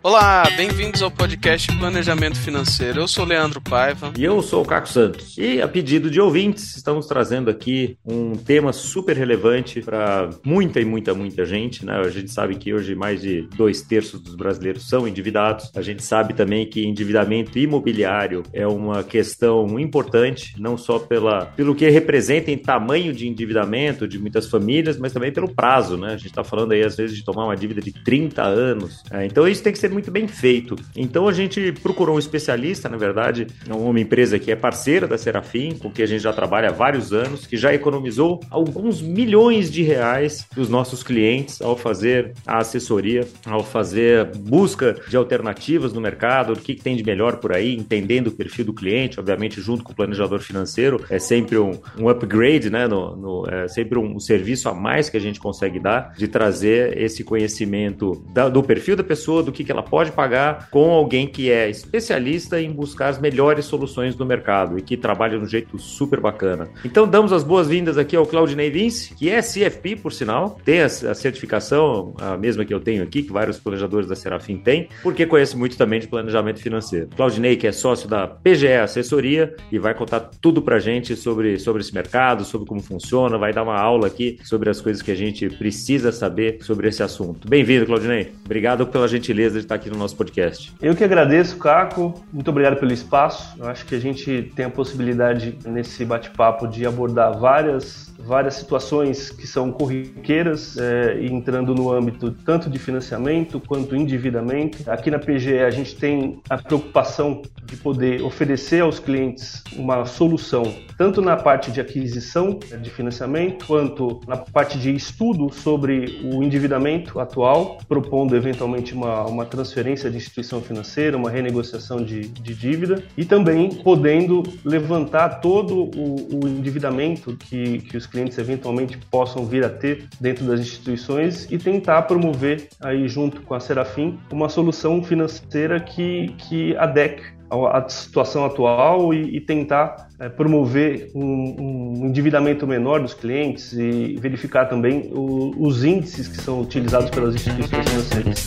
Olá, bem-vindos ao podcast Planejamento Financeiro. Eu sou Leandro Paiva. E eu sou o Caco Santos. E a pedido de ouvintes, estamos trazendo aqui um tema super relevante para muita e muita, muita gente. Né? A gente sabe que hoje mais de dois terços dos brasileiros são endividados. A gente sabe também que endividamento imobiliário é uma questão importante, não só pela, pelo que representa em tamanho de endividamento de muitas famílias, mas também pelo prazo. Né? A gente está falando aí, às vezes, de tomar uma dívida de 30 anos. É, então, isso tem que ser muito bem feito. Então a gente procurou um especialista, na verdade, uma empresa que é parceira da Serafim, com que a gente já trabalha há vários anos, que já economizou alguns milhões de reais dos nossos clientes ao fazer a assessoria, ao fazer busca de alternativas no mercado, o que, tem de melhor por aí, entendendo o perfil do cliente, obviamente junto com o planejador financeiro, é sempre um, um upgrade, né? No, no, é sempre um, um, serviço a mais que a gente consegue dar de trazer esse conhecimento da, do perfil da pessoa, do que, que ela pode pagar com alguém que é especialista em buscar as melhores soluções do mercado e que trabalha de um jeito super bacana. Então damos as boas-vindas aqui ao Claudinei Vince, que é CFP, por sinal, tem a, certificação, a mesma que eu tenho aqui, que vários planejadores da Serafim têm, porque conhece muito também de planejamento financeiro. Claudinei, que é sócio da PGE Assessoria e vai contar tudo pra gente sobre, sobre esse mercado, sobre como funciona, vai dar uma aula aqui sobre as coisas que a gente precisa saber sobre esse assunto. Bem-vindo, Claudinei. Obrigado pela gentileza de estar aqui no nosso podcast. Eu que agradeço, Caco. Muito obrigado pelo espaço. Eu acho que a gente tem a possibilidade nesse bate-papo de abordar várias várias situações que são corriqueiras, é, entrando no âmbito tanto de financiamento quanto endividamento. Aqui na PGE a gente tem a preocupação de poder oferecer aos clientes uma solução, tanto na parte de aquisição de financiamento, quanto na parte de estudo sobre o endividamento atual, propondo eventualmente uma, uma transferência de instituição financeira, uma renegociação de, de dívida, e também podendo levantar todo o, o endividamento que, que os clientes eventualmente possam vir a ter dentro das instituições e tentar promover aí junto com a Serafim uma solução financeira que, que adeque a situação atual e, e tentar é, promover um, um, endividamento menor dos clientes e verificar também o, os índices que são utilizados pelas instituições financeiras.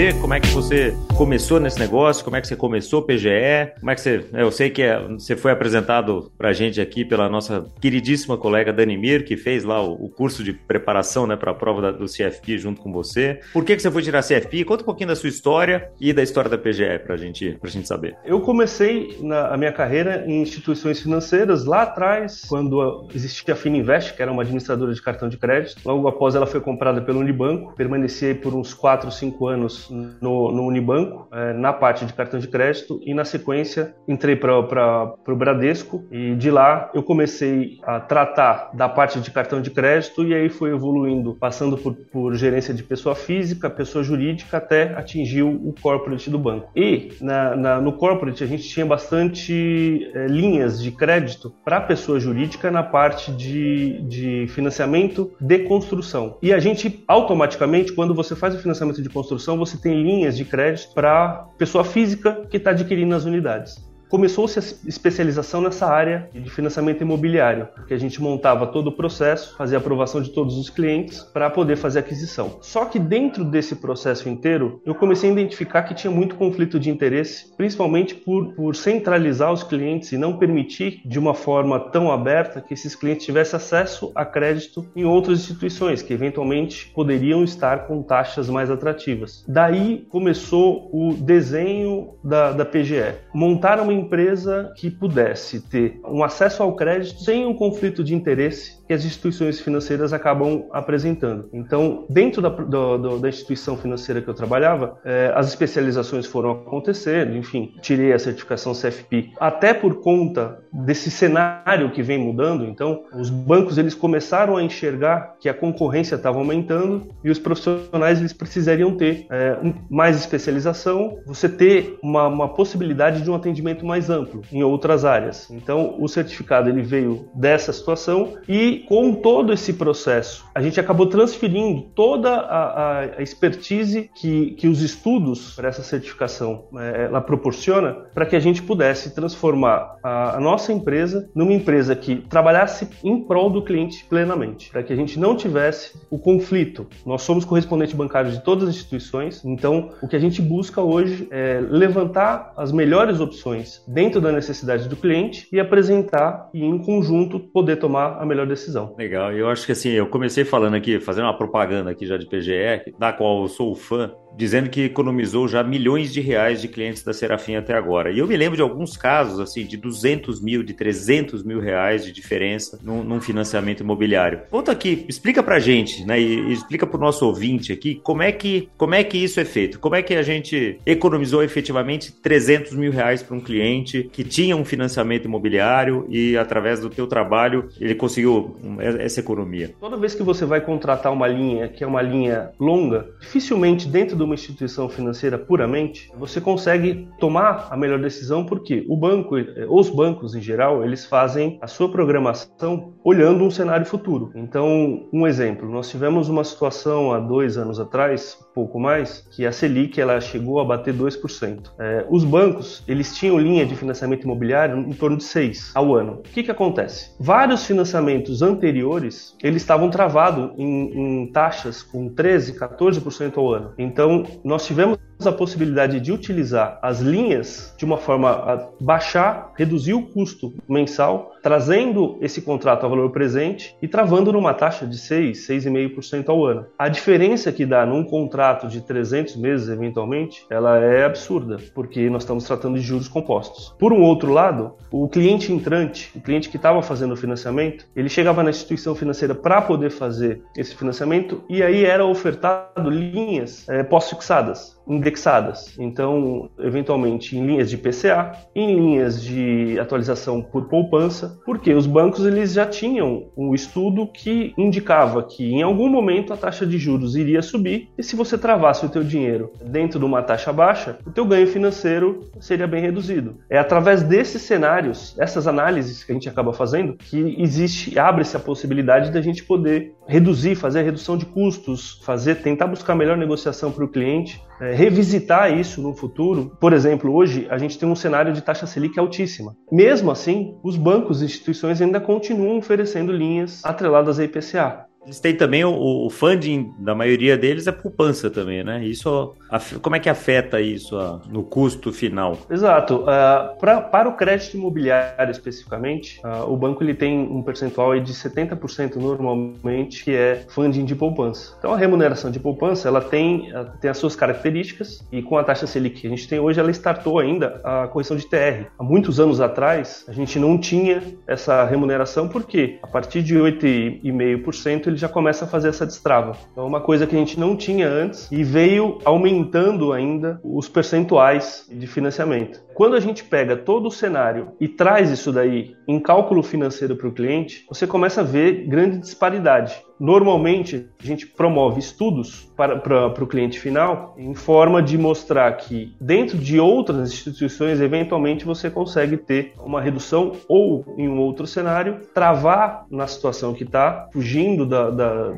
Você, como é que você começou nesse negócio, como é que você começou PGE, como é que você, eu sei que é, você foi apresentado pra gente aqui pela nossa queridíssima colega Dani Mir, que fez lá o, curso de preparação, né, para a prova da, do CFP junto com você. Por que que você foi tirar CFP? Conta um pouquinho da sua história e da história da PGE pra gente, pra gente saber. Eu comecei na, a minha carreira em instituições financeiras lá atrás, quando existia a Fininvest, que era uma administradora de cartão de crédito. Logo após ela foi comprada pelo Unibanco, permaneci por uns 4, cinco anos no, no Unibanco, é, na parte de cartão de crédito, e na sequência entrei para o Bradesco, e de lá eu comecei a tratar da parte de cartão de crédito, e aí foi evoluindo, passando por, por gerência de pessoa física, pessoa jurídica, até atingir o corporate do banco. E na, na, no corporate a gente tinha bastante é, linhas de crédito para pessoa jurídica na parte de, de financiamento de construção. E a gente automaticamente, quando você faz o financiamento de construção, você tem linhas de crédito para pessoa física que está adquirindo as unidades começou-se a especialização nessa área de financiamento imobiliário, porque a gente montava todo o processo, fazia aprovação de todos os clientes para poder fazer aquisição. Só que dentro desse processo inteiro, eu comecei a identificar que tinha muito conflito de interesse, principalmente por, por centralizar os clientes e não permitir de uma forma tão aberta que esses clientes tivessem acesso a crédito em outras instituições, que eventualmente poderiam estar com taxas mais atrativas. Daí começou o desenho da, da PGE. Montar uma empresa que pudesse ter um acesso ao crédito sem um conflito de interesse que as instituições financeiras acabam apresentando. Então, dentro da, do, da instituição financeira que eu trabalhava, eh, as especializações foram acontecendo, enfim, tirei a certificação CFP, até por conta desse cenário que vem mudando. Então, os bancos eles começaram a enxergar que a concorrência estava aumentando e os profissionais eles precisariam ter eh, mais especialização, você ter uma, uma possibilidade de um atendimento mais amplo em outras áreas. Então, o certificado ele veio dessa situação e Com todo esse processo, a gente acabou transferindo toda a, a expertise que, que os estudos para essa certificação é, ela proporciona para que a gente pudesse transformar a, a nossa empresa numa empresa que trabalhasse em prol do cliente plenamente, para que a gente não tivesse o conflito. Nós somos correspondente bancário de todas as instituições, então o que a gente busca hoje é levantar as melhores opções dentro da necessidade do cliente e apresentar e em conjunto poder tomar a melhor decisão. Legal, eu acho que assim, eu comecei falando aqui, fazendo uma propaganda aqui já de PGE, da qual eu sou fã, dizendo que economizou já milhões de reais de clientes da Serafim até agora. E eu me lembro de alguns casos, assim, de 200 mil, de 300 mil reais de diferença num, num financiamento imobiliário. Conta aqui, explica pra gente, né, e, explica pro nosso ouvinte aqui, como é, que, como é que isso é feito? Como é que a gente economizou efetivamente 300 mil reais para um cliente que tinha um financiamento imobiliário e, através do teu trabalho, ele conseguiu essa economia? Toda vez que você vai contratar uma linha que é uma linha longa, dificilmente dentro de uma instituição financeira puramente, você consegue tomar a melhor decisão porque o banco, eh, os bancos em geral, eles fazem a sua programação olhando um cenário futuro. Então, um exemplo, nós tivemos uma situação há dois anos atrás, pouco mais, que a Selic ela chegou a bater 2%. É, os bancos, eles tinham linha de financiamento imobiliário em torno de 6 ao ano. O que que acontece? Vários financiamentos anteriores, eles estavam travados em, em taxas com 13, 14% ao ano. Então, então, nós tivemos a possibilidade de utilizar as linhas de uma forma a baixar, reduzir o custo mensal, trazendo esse contrato a valor presente e travando numa taxa de 6, 6,5% ao ano. A diferença que dá num contrato de 300 meses, eventualmente, ela é absurda, porque nós estamos tratando de juros compostos. Por um outro lado, o cliente entrante, o cliente que estava fazendo o financiamento, ele chegava na instituição financeira para poder fazer esse financiamento e aí era ofertado linhas é, pós-fixadas indexadas. Então, eventualmente em linhas de PCA, em linhas de atualização por poupança, porque os bancos eles já tinham um estudo que indicava que em algum momento a taxa de juros iria subir e se você travasse o teu dinheiro dentro de uma taxa baixa, o teu ganho financeiro seria bem reduzido. É através desses cenários, essas análises que a gente acaba fazendo, que existe, abre-se a possibilidade da gente poder reduzir, fazer a redução de custos, fazer, tentar buscar melhor negociação para o cliente é, revisitar isso no futuro. Por exemplo, hoje a gente tem um cenário de taxa Selic altíssima. Mesmo assim, os bancos e instituições ainda continuam oferecendo linhas atreladas a IPCA. Eles têm também o, o funding da maioria deles é poupança também, né? Isso, como é que afeta isso no custo final? Exato. Uh, pra, para o crédito imobiliário especificamente, uh, o banco ele tem um percentual de 70% normalmente que é funding de poupança. Então a remuneração de poupança ela tem, tem as suas características e com a taxa Selic que a gente tem hoje, ela startou ainda a correção de TR. Há muitos anos atrás a gente não tinha essa remuneração porque a partir de 8,5% ele já começa a fazer essa destrava. Então, é uma coisa que a gente não tinha antes e veio aumentando ainda os percentuais de financiamento. Quando a gente pega todo o cenário e traz isso daí em cálculo financeiro para o cliente, você começa a ver grande disparidade. Normalmente, a gente promove estudos para, para, para o cliente final em forma de mostrar que, dentro de outras instituições, eventualmente você consegue ter uma redução ou, em um outro cenário, travar na situação que está, fugindo da, da,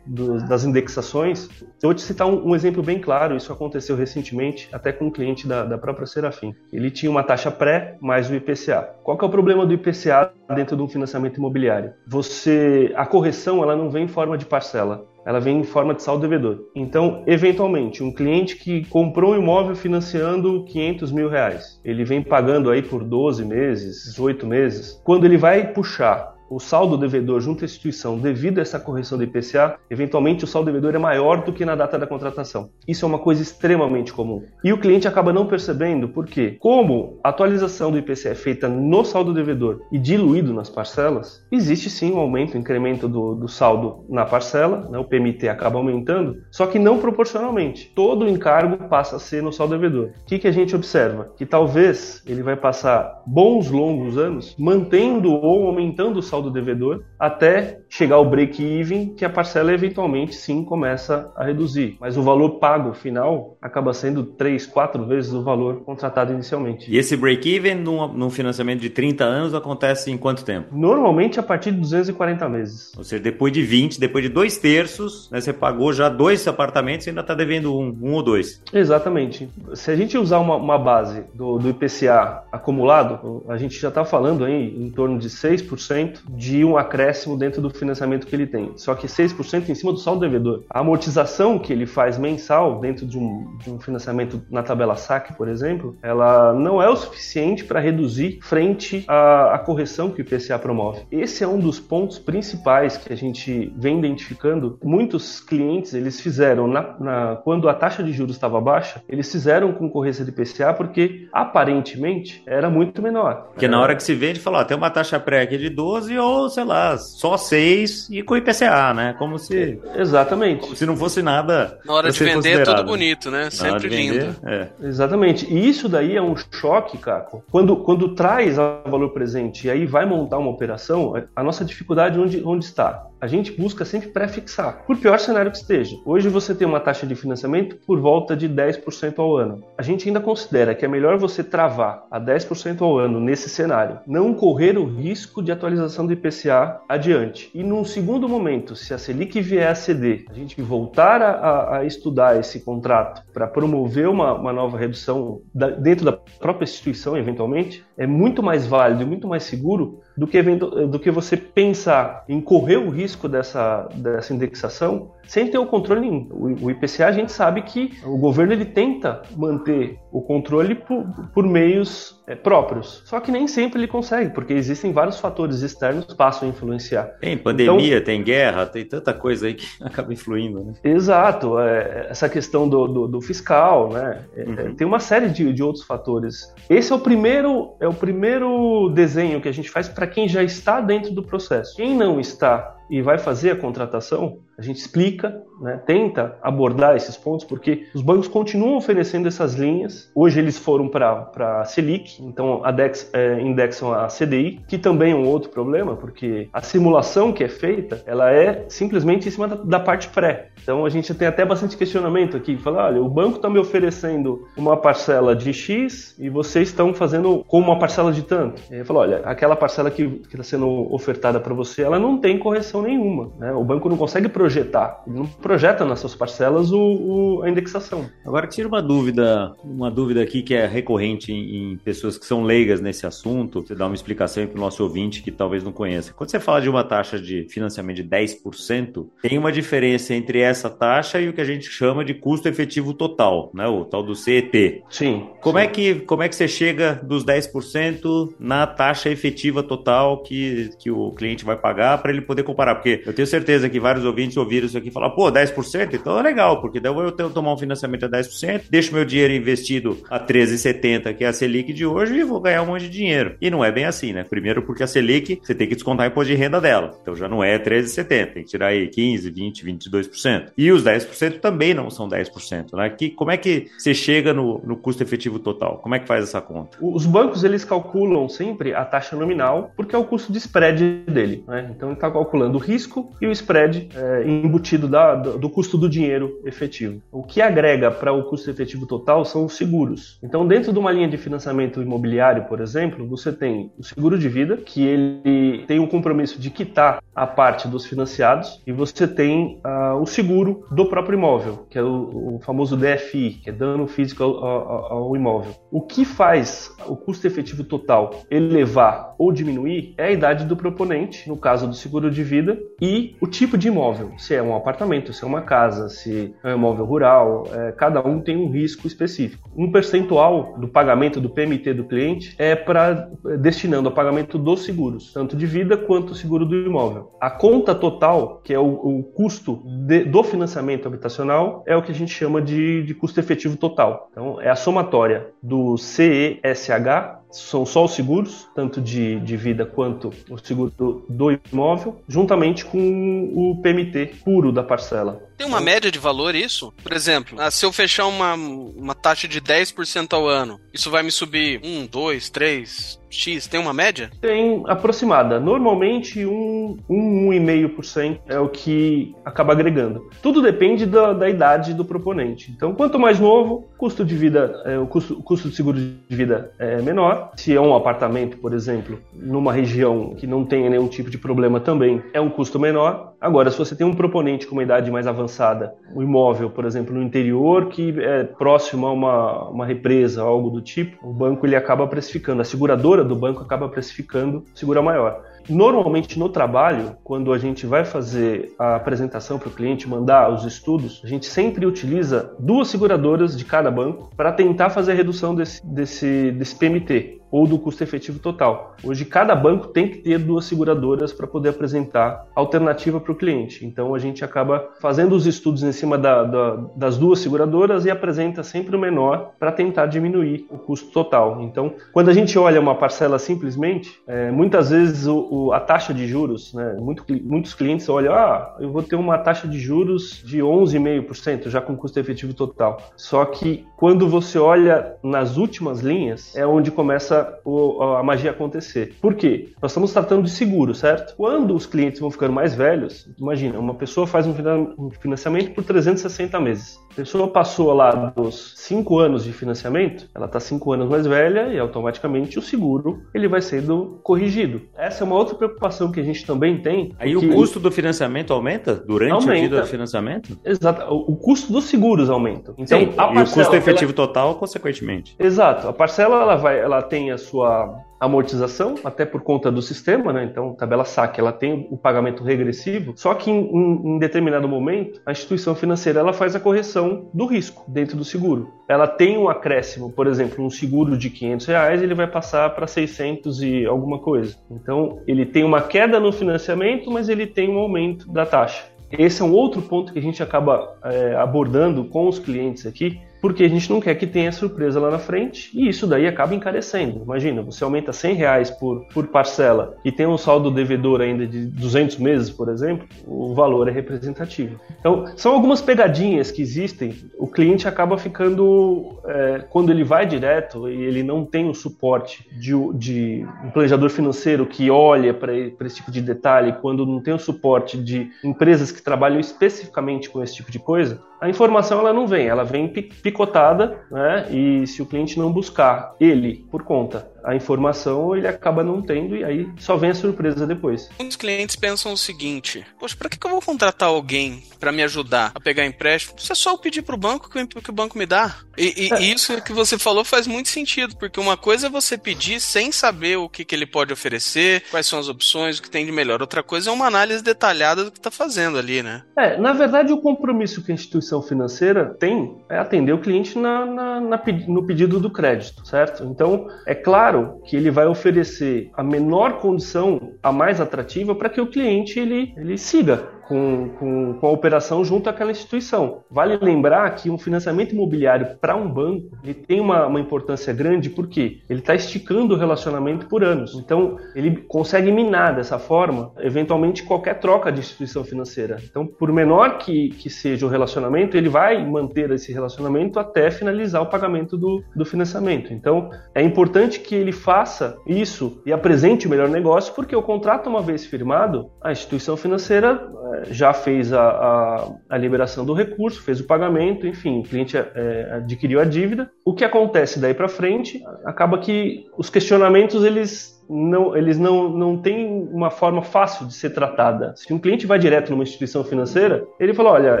das indexações. Eu vou te citar um, um, exemplo bem claro, isso aconteceu recentemente, até com um cliente da, da própria Serafim. Ele tinha uma taxa pré mais o IPCA. Qual que é o problema do IPCA dentro de um financiamento imobiliário? Você, a correção ela não vem em forma de parcela, ela vem em forma de saldo devedor. Então, eventualmente, um cliente que comprou um imóvel financiando 500 mil reais, ele vem pagando aí por 12 meses, 18 meses. Quando ele vai puxar o saldo devedor junto à instituição devido a essa correção do IPCA, eventualmente o saldo devedor é maior do que na data da contratação. Isso é uma coisa extremamente comum. E o cliente acaba não percebendo porque, como a atualização do IPCA é feita no saldo devedor e diluído nas parcelas, existe sim um aumento, um incremento do, do saldo na parcela, né? o PMT acaba aumentando, só que não proporcionalmente. Todo o encargo passa a ser no saldo devedor. O que, que a gente observa? Que talvez ele vai passar bons longos anos mantendo ou aumentando o saldo saldo devedor, até chegar ao break-even, que a parcela eventualmente sim começa a reduzir. Mas o valor pago final acaba sendo 3, 4 vezes o valor contratado inicialmente. E esse break-even num, num financiamento de 30 anos acontece em quanto tempo? Normalmente a partir de 240 meses. Ou seja, depois de 20, depois de dois terços, né, você pagou já dois apartamentos e ainda está devendo um, um ou dois. Exatamente. Se a gente usar uma, uma base do, do IPCA acumulado, a gente já está falando aí em torno de 6% de um acréscimo dentro do financiamento que ele tem. Só que 6% em cima do saldo devedor. A amortização que ele faz mensal dentro de um, de um financiamento na tabela SAC, por exemplo, ela não é o suficiente para reduzir frente à, à correção que o IPCA promove. Esse é um dos pontos principais que a gente vem identificando. Muitos clientes eles fizeram na, na quando a taxa de juros estava baixa, eles fizeram com correção de IPCA porque aparentemente era muito menor. Porque na hora que se vende, falou, tem uma taxa pré aqui de 12 ou sei lá, só 6 e com IPCA, né? Como se Exatamente. Como se não fosse nada. Na hora de vender é tudo bonito, né? Sempre lindo. Vender, é. Exatamente. E isso daí é um choque, Caco. Quando, quando traz a valor presente e aí vai montar uma operação, a nossa dificuldade onde, onde está? A gente busca sempre pré-fixar, por pior cenário que esteja. Hoje você tem uma taxa de financiamento por volta de 10% ao ano. A gente ainda considera que é melhor você travar a 10% ao ano nesse cenário, não correr o risco de atualização do IPCA adiante. E num segundo momento, se a Selic vier a ceder, a gente voltar a, a estudar esse contrato para promover uma, uma, nova redução da, dentro da própria instituição, eventualmente, é muito mais válido e muito mais seguro do que, do que você pensar em correr o risco dessa, dessa indexação sem ter o controle nenhum. O, IPCA a gente sabe que o governo ele tenta manter o controle por, por meios é, próprios. Só que nem sempre ele consegue, porque existem vários fatores externos que passam a influenciar. Tem pandemia, então, tem guerra, tem tanta coisa aí que acaba influindo. Né? Exato. É, essa questão do, do, do fiscal, né? É, uhum. Tem uma série de, de outros fatores. Esse é o primeiro é o primeiro desenho que a gente faz para quem já está dentro do processo. Quem não está e vai fazer a contratação, a gente explica, né, tenta abordar esses pontos, porque os bancos continuam oferecendo essas linhas. Hoje eles foram para a Selic, então a Dex, é, indexam a CDI, que também é um outro problema, porque a simulação que é feita, ela é simplesmente em cima da, da parte pré. Então a gente tem até bastante questionamento aqui, fala, olha, o banco está me oferecendo uma parcela de X e vocês estão fazendo com uma parcela de tanto. E fala, olha, aquela parcela que está sendo ofertada para você, ela não tem correção nenhuma. Né? O banco não consegue projetar projetar. Ele não projeta nas suas parcelas o, o, a indexação. Agora tira uma dúvida, uma dúvida aqui que é recorrente em, em pessoas que são leigas nesse assunto. Você dá uma explicação para o nosso ouvinte que talvez não conheça. Quando você fala de uma taxa de financiamento de 10%, tem uma diferença entre essa taxa e o que a gente chama de custo efetivo total, né? O tal do CET. Sim. Como sim. é que como é que você chega dos 10% na taxa efetiva total que, que o cliente vai pagar para ele poder comparar? Porque eu tenho certeza que vários ouvintes ouviram isso aqui e falaram, pô, 10%? Então é legal, porque daí eu tenho tomar um financiamento a 10%, deixo meu dinheiro investido a 13,70, que é a Selic de hoje, e vou ganhar um monte de dinheiro. E não é bem assim, né? Primeiro porque a Selic, você tem que descontar o imposto de renda dela. Então já não é 13,70, tem que tirar aí 15, 20, 22%. E os 10% também não são 10%, né? Que, como é que você chega no, no custo efetivo total? Como é que faz essa conta? Os bancos, eles calculam sempre a taxa nominal, porque é o custo de spread dele, né? Então ele está calculando risco e o spread é, embutido da, do, custo do dinheiro efetivo. O que agrega para o custo efetivo total são os seguros. Então, dentro de uma linha de financiamento imobiliário, por exemplo, você tem o seguro de vida, que ele tem um compromisso de quitar a parte dos financiados, e você tem uh, o seguro do próprio imóvel, que é o, o famoso DFI, que é dano físico ao, ao, ao imóvel. O que faz o custo efetivo total elevar ou diminuir é a idade do proponente, no caso do seguro de vida, e o tipo de imóvel se é um apartamento, se é uma casa, se é um imóvel rural, é, cada um tem um risco específico. Um percentual do pagamento do PMT do cliente é para é, destinando ao pagamento dos seguros, tanto de vida quanto seguro do imóvel. A conta total, que é o, o custo de, do financiamento habitacional, é o que a gente chama de, de custo efetivo total. Então, é a somatória do CESH são só os seguros, tanto de, de vida quanto o seguro do, do, imóvel, juntamente com o PMT puro da parcela. Tem uma média de valor isso? Por exemplo, ah, se eu fechar uma, uma taxa de 10% ao ano, isso vai me subir 1, 2, 3, X? Tem uma média? Tem aproximada. Normalmente, um, um 1,5% é o que acaba agregando. Tudo depende da, da idade do proponente. Então, quanto mais novo, custo de vida, é, o, custo, o custo de seguro de vida é menor. Se é um apartamento, por exemplo, numa região que não tenha nenhum tipo de problema também, é um custo menor. Agora, se você tem um proponente com uma idade mais avançada, um imóvel, por exemplo, no interior, que é próximo a uma, uma represa, algo do tipo, o banco ele acaba precificando, a seguradora do banco acaba precificando segura maior. Normalmente no trabalho, quando a gente vai fazer a apresentação para o cliente, mandar os estudos, a gente sempre utiliza duas seguradoras de cada banco para tentar fazer a redução desse, desse, desse PMT ou do custo efetivo total. Hoje, cada banco tem que ter duas seguradoras para poder apresentar alternativa para o cliente. Então, a gente acaba fazendo os estudos em cima da, da, das duas seguradoras e apresenta sempre o menor para tentar diminuir o custo total. Então, quando a gente olha uma parcela simplesmente, é, muitas vezes o, o, a taxa de juros, né, muito, muitos clientes olham, ah, eu vou ter uma taxa de juros de 11,5% já com custo efetivo total. Só que quando você olha nas últimas linhas, é onde começa o, a magia acontecer. Por quê? Nós estamos tratando de seguro, certo? Quando os clientes vão ficando mais velhos, imagina, uma pessoa faz um financiamento por 360 meses. A pessoa passou lá dos 5 anos de financiamento, ela está 5 anos mais velha e automaticamente o seguro ele vai sendo corrigido. Essa é uma outra preocupação que a gente também tem. Aí o custo do financiamento aumenta durante aumenta. a vida do financiamento? Exato. O, o custo dos seguros aumenta. Então, Sim, a parcela, e o custo efetivo ela... total, consequentemente. Exato. A parcela ela vai, ela tem a sua amortização, até por conta do sistema, né? Então, tabela SAC, ela tem o pagamento regressivo, só que em, em, em, determinado momento, a instituição financeira ela faz a correção do risco dentro do seguro. Ela tem um acréscimo, por exemplo, um seguro de 500 reais, ele vai passar para 600 e alguma coisa. Então, ele tem uma queda no financiamento, mas ele tem um aumento da taxa. Esse é um outro ponto que a gente acaba é, abordando com os clientes aqui, porque a gente não quer que tenha surpresa lá na frente e isso daí acaba encarecendo. Imagina, você aumenta 100 reais por, por parcela e tem um saldo devedor ainda de 200 meses, por exemplo, o valor é representativo. Então, são algumas pegadinhas que existem. O cliente acaba ficando, é, quando ele vai direto e ele não tem o suporte de, de um planejador financeiro que olha para esse tipo de detalhe, quando não tem o suporte de empresas que trabalham especificamente com esse tipo de coisa, a informação ela não vem, ela vem picotada, né? E se o cliente não buscar ele por conta a informação ele acaba não tendo e aí só vem a surpresa depois. Muitos clientes pensam o seguinte: Poxa, para que, que eu vou contratar alguém para me ajudar a pegar empréstimo? Isso é só eu pedir pro banco que, que o banco me dá. E, e é. isso que você falou faz muito sentido, porque uma coisa é você pedir sem saber o que, que ele pode oferecer, quais são as opções, o que tem de melhor. Outra coisa é uma análise detalhada do que está fazendo ali, né? É, na verdade, o compromisso que a instituição financeira tem é atender o cliente na, na, na no pedido do crédito, certo? Então, é claro claro que ele vai oferecer a menor condição, a mais atrativa, para que o cliente ele, ele siga com, com, com, a operação junto àquela instituição. Vale lembrar que um financiamento imobiliário para um banco ele tem uma, uma importância grande porque ele está esticando o relacionamento por anos. Então, ele consegue minar dessa forma, eventualmente, qualquer troca de instituição financeira. Então, por menor que, que seja o relacionamento, ele vai manter esse relacionamento até finalizar o pagamento do, do financiamento. Então, é importante que ele faça isso e apresente o melhor negócio, porque o contrato, uma vez firmado, a instituição financeira já fez a, a, a, liberação do recurso, fez o pagamento, enfim, o cliente é, adquiriu a dívida. O que acontece daí para frente acaba que os questionamentos eles não, eles não, não têm uma forma fácil de ser tratada. Se um cliente vai direto numa instituição financeira, ele fala: olha,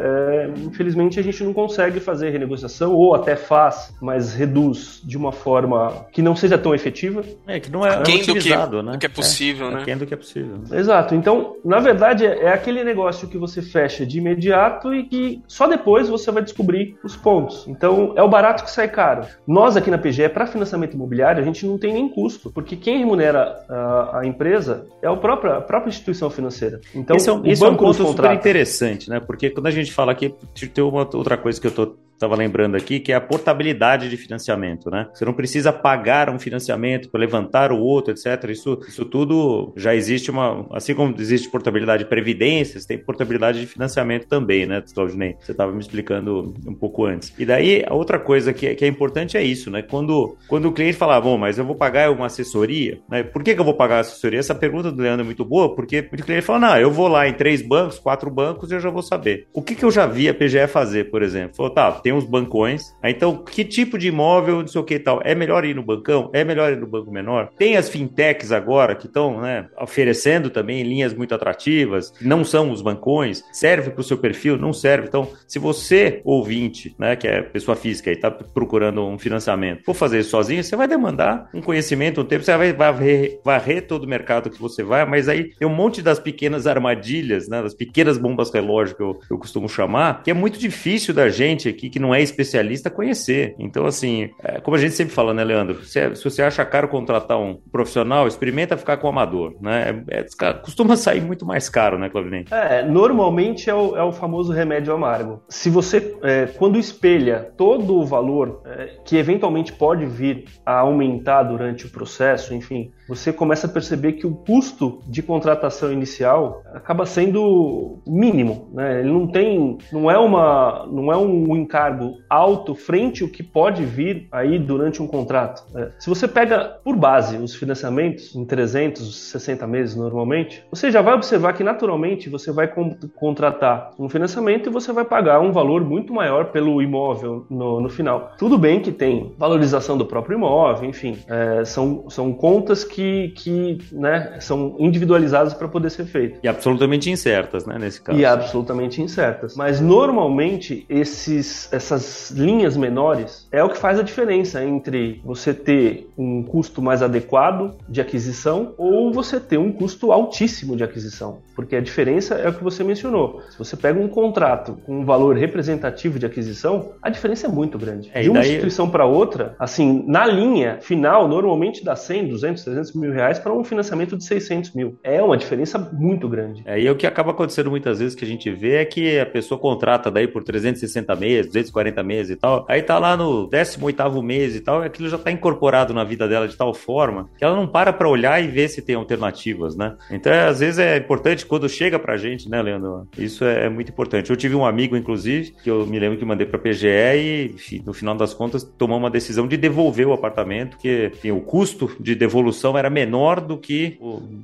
é, infelizmente a gente não consegue fazer renegociação, ou até faz, mas reduz de uma forma que não seja tão efetiva. É, que não é aquém do que, né? do que é possível, é, né? Aquém do que é possível. Exato. Então, na verdade, é aquele negócio que você fecha de imediato e que só depois você vai descobrir os pontos. Então, é o barato que sai caro. Nós aqui na PGE, para financiamento imobiliário, a gente não tem nem custo, porque quem remunera a, a empresa é a própria, a própria instituição financeira. Então, esse é um, esse é um ponto super interessante, né? Porque quando a gente fala aqui, tem uma outra coisa que eu estou estava lembrando aqui, que é a portabilidade de financiamento, né? Você não precisa pagar um financiamento para levantar o outro, etc. Isso, isso tudo já existe uma, assim como existe portabilidade de previdências, tem portabilidade de financiamento também, né, Claudinei? Você estava me explicando um pouco antes. E daí, a outra coisa que, é, que é importante é isso, né? Quando, quando o cliente fala, bom, mas eu vou pagar uma assessoria, né? Por que, que eu vou pagar assessoria? Essa pergunta do Leandro é muito boa, porque o cliente fala, não, eu vou lá em três bancos, quatro bancos e eu já vou saber. O que, que eu já vi a PGE fazer, por exemplo? Falou, tá, tem uns bancões, então que tipo de imóvel, não sei o que e tal, é melhor ir no bancão? É melhor ir no banco menor? Tem as fintechs agora que estão né, oferecendo também linhas muito atrativas, não são os bancões, serve para o seu perfil? Não serve. Então, se você, ouvinte, né, que é pessoa física e está procurando um financiamento, for fazer isso sozinho, você vai demandar um conhecimento, um tempo, você vai varrer, varrer todo o mercado que você vai, mas aí tem um monte das pequenas armadilhas, né, das pequenas bombas relógio que eu, eu costumo chamar, que é muito difícil da gente aqui, que não é especialista, conhecer. Então, assim, é, como a gente sempre fala, né, Leandro? Se, se, você acha caro contratar um profissional, experimenta ficar com o amador, né? É, é, costuma sair muito mais caro, né, Claudinei? É, normalmente é o, é o famoso remédio amargo. Se você, é, quando espelha todo o valor é, que eventualmente pode vir a aumentar durante o processo, enfim, você começa a perceber que o custo de contratação inicial acaba sendo mínimo, né? Ele não tem, não é uma, não é um encargo alto frente ao que pode vir aí durante um contrato. Né? Se você pega por base os financiamentos em 360 meses normalmente, você já vai observar que naturalmente você vai contratar um financiamento e você vai pagar um valor muito maior pelo imóvel no, no final. Tudo bem que tem valorização do próprio imóvel, enfim, é, são, são contas que, que né, são individualizadas para poder ser feito. E absolutamente incertas, né, nesse caso. E absolutamente incertas. Mas normalmente esses, essas linhas menores é o que faz a diferença entre você ter um custo mais adequado de aquisição ou você ter um custo altíssimo de aquisição. Porque a diferença é o que você mencionou. Se você pega um contrato com um valor representativo de aquisição, a diferença é muito grande. É, de uma daí... instituição para outra, assim, na linha final, normalmente dá 100, 200, 300 mil reais para um financiamento de 600 mil. É uma diferença muito grande. É, e o que acaba acontecendo muitas vezes que a gente vê é que a pessoa contrata daí por 360 meses, 240 meses e tal, aí tá lá no 18º mês e tal, e aquilo já tá incorporado na vida dela de tal forma que ela não para para olhar e ver se tem alternativas, né? Então, é, às vezes é importante quando chega pra gente, né, Leandro? Isso é, é muito importante. Eu tive um amigo, inclusive, que eu me lembro que mandei pra PGE e, enfim, no final das contas, tomou uma decisão de devolver o apartamento, porque enfim, o custo de devolução era menor do que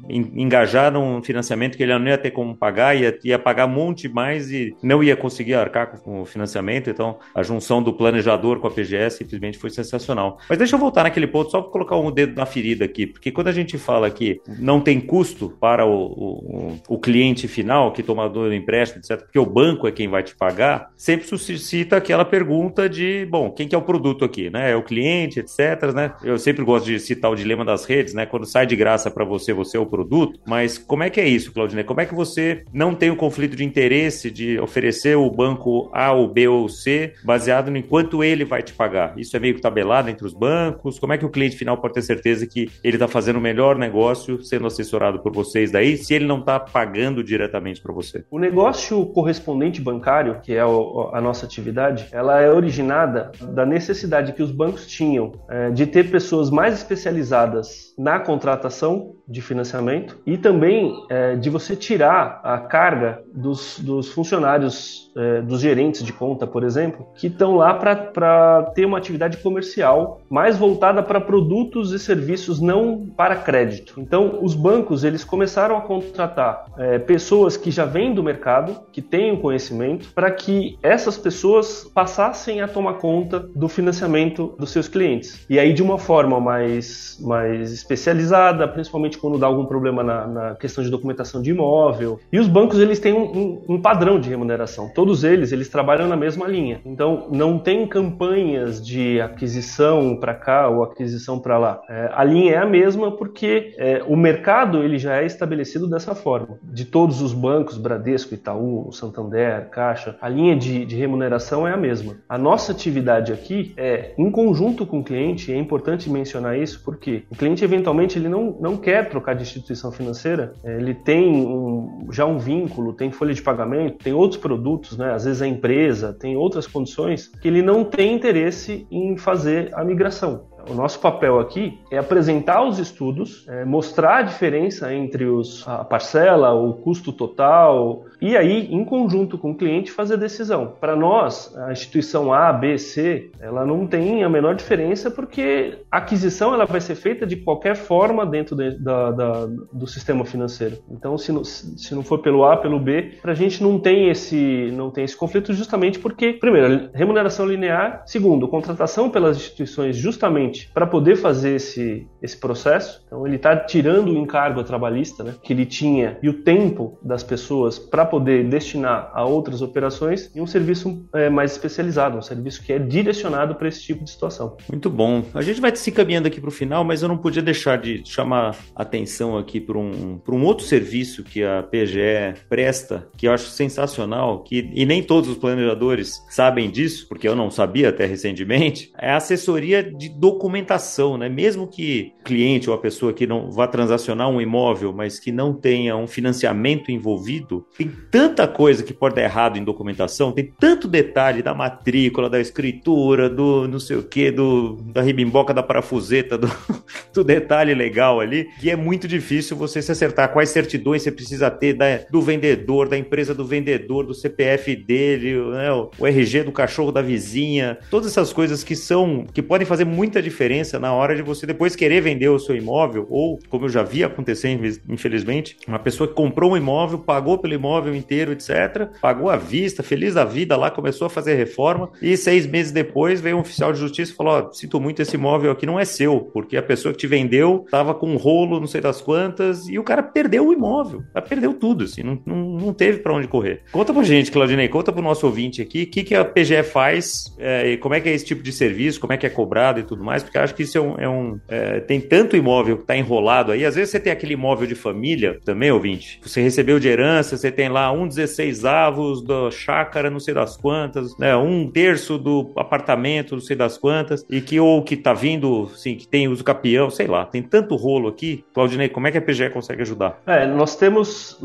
engajar num financiamento que ele não ia ter como pagar, ia, ia pagar um monte mais e não ia conseguir arcar com o financiamento. Então, a junção do planejador com a PGE simplesmente foi sensacional. Mas deixa eu voltar naquele ponto, só para colocar um dedo na ferida aqui, porque quando a gente fala que não tem custo para o, o, o cliente final, que tomador do empréstimo, etc., porque o banco é quem vai te pagar, sempre suscita aquela pergunta de, bom, quem que é o produto aqui, né? É o cliente, etc., né? Eu sempre gosto de citar o dilema das redes, né? Quando sai de graça para você, você é o produto, mas como é que é isso, Claudinei? Como é que você não tem o conflito de interesse de oferecer o banco A, ou B ou C, baseado no quanto ele vai te pagar? Isso é meio que tabelado entre os bancos? Como é que o cliente final pode ter certeza que ele está fazendo o melhor negócio sendo assessorado por vocês daí, se ele não está pagando diretamente para você? O negócio correspondente bancário, que é a nossa atividade, ela é originada da necessidade que os bancos tinham é, de ter pessoas mais especializadas na contratação de financiamento e também é, de você tirar a carga dos, dos funcionários, é, dos gerentes de conta, por exemplo, que estão lá para ter uma atividade comercial mais voltada para produtos e serviços, não para crédito. Então, os bancos eles começaram a contratar é, pessoas que já vêm do mercado, que têm o conhecimento, para que essas pessoas passassem a tomar conta do financiamento dos seus clientes. E aí, de uma forma mais, mais especializada, principalmente quando dá algum problema na, na questão de documentação de imóvel. E os bancos eles têm um, um, um, padrão de remuneração. Todos eles eles trabalham na mesma linha. Então não tem campanhas de aquisição para cá ou aquisição para lá. É, a linha é a mesma porque é, o mercado ele já é estabelecido dessa forma. De todos os bancos, Bradesco, Itaú, Santander, Caixa, a linha de, de remuneração é a mesma. A nossa atividade aqui é em conjunto com o cliente. É importante mencionar isso porque o cliente eventualmente ele não, não quer trocar de instituição financeira, ele tem um, já um vínculo, tem folha de pagamento, tem outros produtos, né? às vezes a empresa, tem outras condições que ele não tem interesse em fazer a migração. O nosso papel aqui é apresentar os estudos, é, mostrar a diferença entre os, a parcela, o custo total, e aí, em conjunto com o cliente, fazer a decisão. Para nós, a instituição A, B, C, ela não tem a menor diferença porque a aquisição ela vai ser feita de qualquer forma dentro de, da, da, do sistema financeiro. Então, se não, se não for pelo A, pelo B, para a gente não tem esse não tem esse conflito justamente porque, primeiro, remuneração linear, segundo, contratação pelas instituições justamente para poder fazer esse, esse processo. Então ele está tirando o encargo trabalhista né, que ele tinha e o tempo das pessoas para poder destinar a outras operações e um serviço é, mais especializado, um serviço que é direcionado para esse tipo de situação. Muito bom. A gente vai se caminhando aqui para o final, mas eu não podia deixar de chamar atenção aqui para um, um outro serviço que a PGE presta, que eu acho sensacional, que, e nem todos os planejadores sabem disso, porque eu não sabia até recentemente, é a assessoria de documentação documentação, né? Mesmo que o cliente ou a pessoa que não vá transacionar um imóvel, mas que não tenha um financiamento envolvido, tem tanta coisa que pode dar errado em documentação, tem tanto detalhe da matrícula, da escritura, do não sei o que, do da ribimboca da parafuseta, do, do detalhe legal ali, que é muito difícil você se acertar quais certidões você precisa ter da, do vendedor, da empresa do vendedor, do CPF dele, né? o, RG do cachorro da vizinha, todas essas coisas que são que podem fazer muita diferença na hora de você depois querer vender o seu imóvel, ou, como eu já vi acontecer, infelizmente, uma pessoa que comprou um imóvel, pagou pelo imóvel inteiro, etc., pagou à vista, feliz da vida lá, começou a fazer reforma, e seis meses depois veio um oficial de justiça e falou: oh, sinto muito, esse imóvel aqui não é seu, porque a pessoa que te vendeu estava com um rolo, não sei das quantas, e o cara perdeu o imóvel, perdeu tudo, assim, não, não, não teve para onde correr. Conta pra gente, Claudinei, conta pro nosso ouvinte aqui, o que, que a PGE faz, é, e como é que é esse tipo de serviço, como é que é cobrado e tudo mais, porque acho que isso é um. É um é, tem tanto imóvel que está enrolado aí. Às vezes você tem aquele imóvel de família também, ouvinte. Você recebeu de herança, você tem lá um 16 avos da chácara, não sei das quantas, né? Um terço do apartamento, não sei das quantas, e que ou que tá vindo, sim, que tem uso capião, sei lá. Tem tanto rolo aqui. Claudinei, como é que a PGE consegue ajudar? É, nós temos.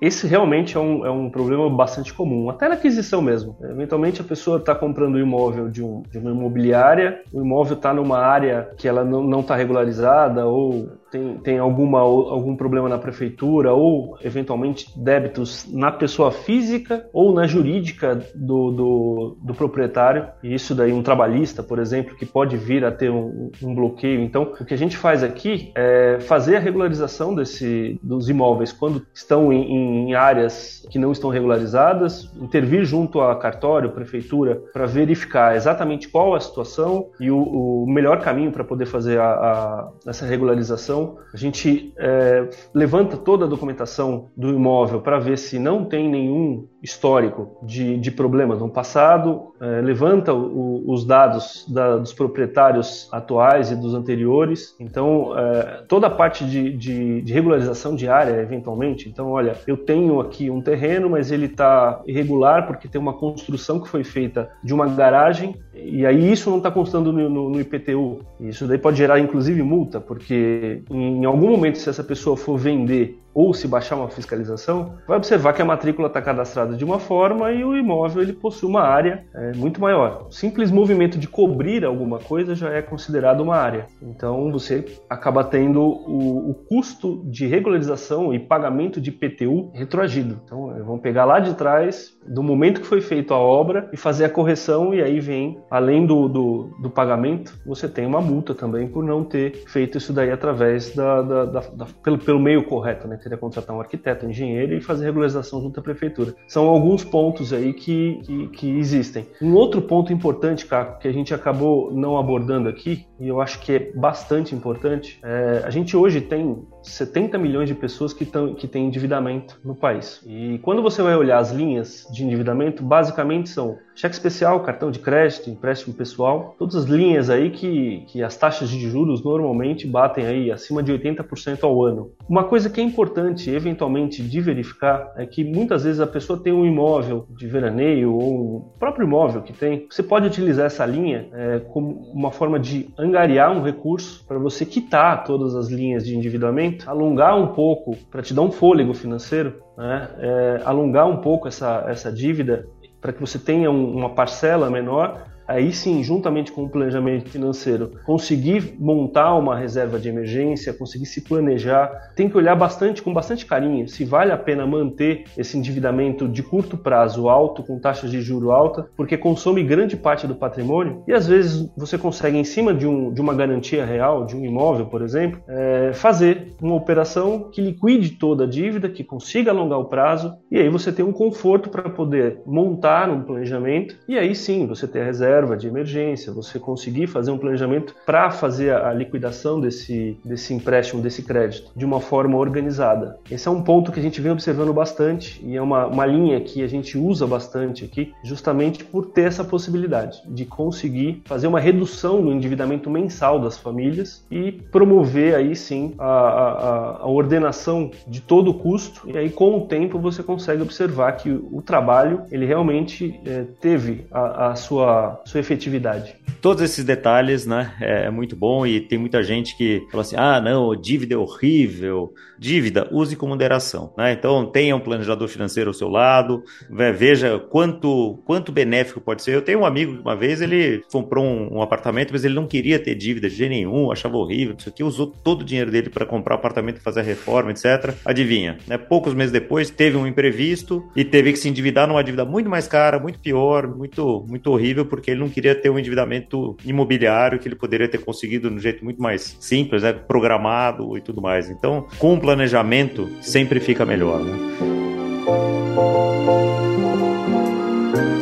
Esse realmente é um, é um problema bastante comum, até na aquisição mesmo. Eventualmente a pessoa está comprando um imóvel de, um, de uma imobiliária, o imóvel está numa área que ela não está regularizada ou tem, tem alguma, algum problema na prefeitura ou eventualmente débitos na pessoa física ou na jurídica do, do, do proprietário, e isso daí um trabalhista, por exemplo, que pode vir a ter um, um, bloqueio. Então, o que a gente faz aqui é fazer a regularização desse, dos imóveis quando estão em, em áreas que não estão regularizadas, intervir junto a cartório, prefeitura, para verificar exatamente qual a situação e o, o melhor caminho para poder fazer a, a, essa regularização a gente é, levanta toda a documentação do imóvel para ver se não tem nenhum histórico de, de problemas no passado, é, levanta o, os dados da, dos proprietários atuais e dos anteriores. Então, é, toda a parte de, de, de, regularização diária, eventualmente. Então, olha, eu tenho aqui um terreno, mas ele está irregular porque tem uma construção que foi feita de uma garagem e aí isso não está constando no, no, no, IPTU. Isso daí pode gerar, inclusive, multa, porque em algum momento, se essa pessoa for vender ou se baixar uma fiscalização, vai observar que a matrícula está cadastrada de uma forma e o imóvel ele possui uma área é, muito maior. O simples movimento de cobrir alguma coisa já é considerado uma área. Então você acaba tendo o, o custo de regularização e pagamento de IPTU retroagido. Então é, vamos pegar lá de trás, do momento que foi feita a obra, e fazer a correção, e aí vem, além do, do, do pagamento, você tem uma multa também por não ter feito isso daí através da, da, da, da pelo, pelo meio correto, né? Seria contratar um arquiteto, um engenheiro e fazer regularização junto à prefeitura. São alguns pontos aí que, que, que existem. Um outro ponto importante, Caco, que a gente acabou não abordando aqui, e eu acho que é bastante importante, é, a gente hoje tem 70 milhões de pessoas que, tão, que têm endividamento no país. E quando você vai olhar as linhas de endividamento, basicamente são cheque especial, cartão de crédito, empréstimo pessoal, todas as linhas aí que, que as taxas de juros normalmente batem aí acima de 80% ao ano. Uma coisa que é importante, eventualmente, de verificar é que muitas vezes a pessoa tem um imóvel de veraneio ou o próprio imóvel que tem. Você pode utilizar essa linha é, como uma forma de angariar um recurso para você quitar todas as linhas de endividamento, alongar um pouco para te dar um fôlego financeiro, né? é, alongar um pouco essa, essa dívida para que você tenha um, uma parcela menor aí sim, juntamente com o planejamento financeiro, conseguir montar uma reserva de emergência, conseguir se planejar, tem que olhar bastante, com bastante carinho, se vale a pena manter esse endividamento de curto prazo alto, com taxas de juro alta, porque consome grande parte do patrimônio e às vezes você consegue, em cima de, um, de uma garantia real, de um imóvel, por exemplo, é, fazer uma operação que liquide toda a dívida, que consiga alongar o prazo e aí você tem um conforto para poder montar um planejamento e aí sim você ter a reserva reserva de emergência, você conseguir fazer um planejamento para fazer a liquidação desse, desse empréstimo, desse crédito, de uma forma organizada. Esse é um ponto que a gente vem observando bastante e é uma, uma linha que a gente usa bastante aqui, justamente por ter essa possibilidade de conseguir fazer uma redução no endividamento mensal das famílias e promover aí sim a, a, a ordenação de todo o custo e aí com o tempo você consegue observar que o trabalho ele realmente é, teve a, a sua sua efetividade. Todos esses detalhes, né, é, é muito bom e tem muita gente que fala assim, ah, não, dívida é horrível. Dívida, use com moderação, né? Então tenha um planejador financeiro ao seu lado, veja quanto quanto benéfico pode ser. Eu tenho um amigo que uma vez ele comprou um, um apartamento, mas ele não queria ter dívida de nenhum, achava horrível, isso aqui, usou todo o dinheiro dele para comprar o apartamento, fazer a reforma, etc. Adivinha, né? Poucos meses depois teve um imprevisto e teve que se endividar numa dívida muito mais cara, muito pior, muito muito horrível, porque ele não queria ter um endividamento imobiliário que ele poderia ter conseguido de um jeito muito mais simples, né, programado e tudo mais. Então, com planejamento, sempre fica melhor. Né?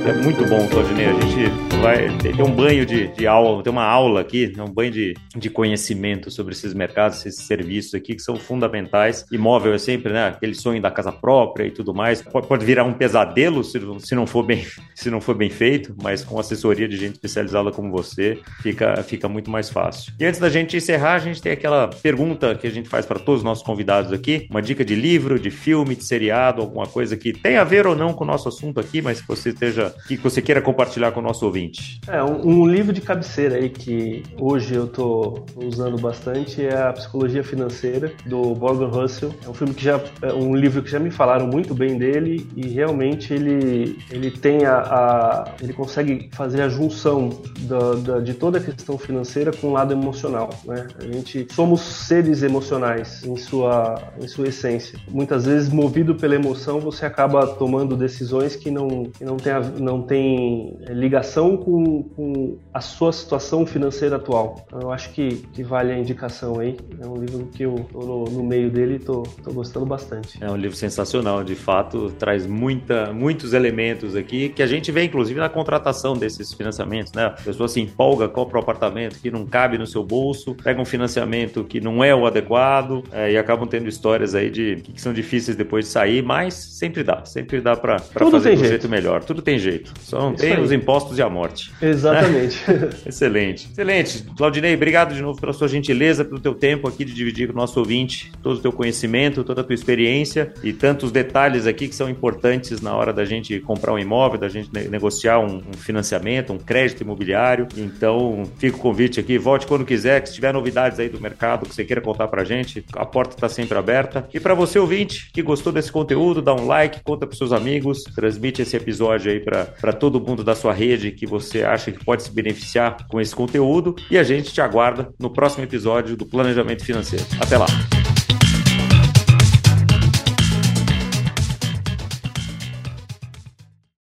É muito bom, Claudinei. A gente vai ter um banho de, de aula, tem uma aula aqui, né, um banho de, de conhecimento sobre esses mercados, esses serviços aqui que são fundamentais. Imóvel é sempre, né? Aquele sonho da casa própria e tudo mais. Pode, pode virar um pesadelo se, se, não for bem, se não for bem feito, mas com assessoria de gente especializada como você, fica, fica muito mais fácil. E antes da gente encerrar, a gente tem aquela pergunta que a gente faz para todos os nossos convidados aqui: uma dica de livro, de filme, de seriado, alguma coisa que tem a ver ou não com o nosso assunto aqui, mas que você esteja que você queira compartilhar com o nosso ouvinte? É, um, um livro de cabeceira aí que hoje eu estou usando bastante é a Psicologia Financeira do Morgan Russell. É um filme que já é um livro que já me falaram muito bem dele e realmente ele ele tem a, a ele consegue fazer a junção da, da, de toda a questão financeira com o lado emocional, né? A gente somos seres emocionais em sua em sua essência. Muitas vezes movido pela emoção você acaba tomando decisões que não que não tem a, não tem ligação com, com a sua situação financeira atual. Então, eu acho que, que vale a indicação aí. É um livro que eu tô no, no meio dele e tô, tô gostando bastante. É um livro sensacional, de fato, traz muita, muitos elementos aqui que a gente vê, inclusive, na contratação desses financiamentos, né? A pessoa se empolga, compra um apartamento que não cabe no seu bolso, pega um financiamento que não é o adequado é, e acabam tendo histórias aí de que são difíceis depois de sair, mas sempre dá, sempre dá para fazer do jeito melhor. Tudo tem jeito Só não tem os impostos e a morte. Exatamente. Excelente. Excelente. Claudinei, obrigado de novo pela sua gentileza, pelo teu tempo aqui de dividir com o nosso ouvinte todo o teu conhecimento, toda a tua experiência e tantos detalhes aqui que são importantes na hora da gente comprar um imóvel, da gente negociar um, um financiamento, um crédito imobiliário. Então, fica o convite aqui, volte quando quiser, que se tiver novidades aí do mercado que você queira contar pra gente, a porta está sempre aberta. E para você ouvinte que gostou desse conteúdo, dá um like, conta pros seus amigos, transmite esse episódio aí para para todo mundo da sua rede que você acha que pode se beneficiar com esse conteúdo. E a gente te aguarda no próximo episódio do Planejamento Financeiro. Até lá!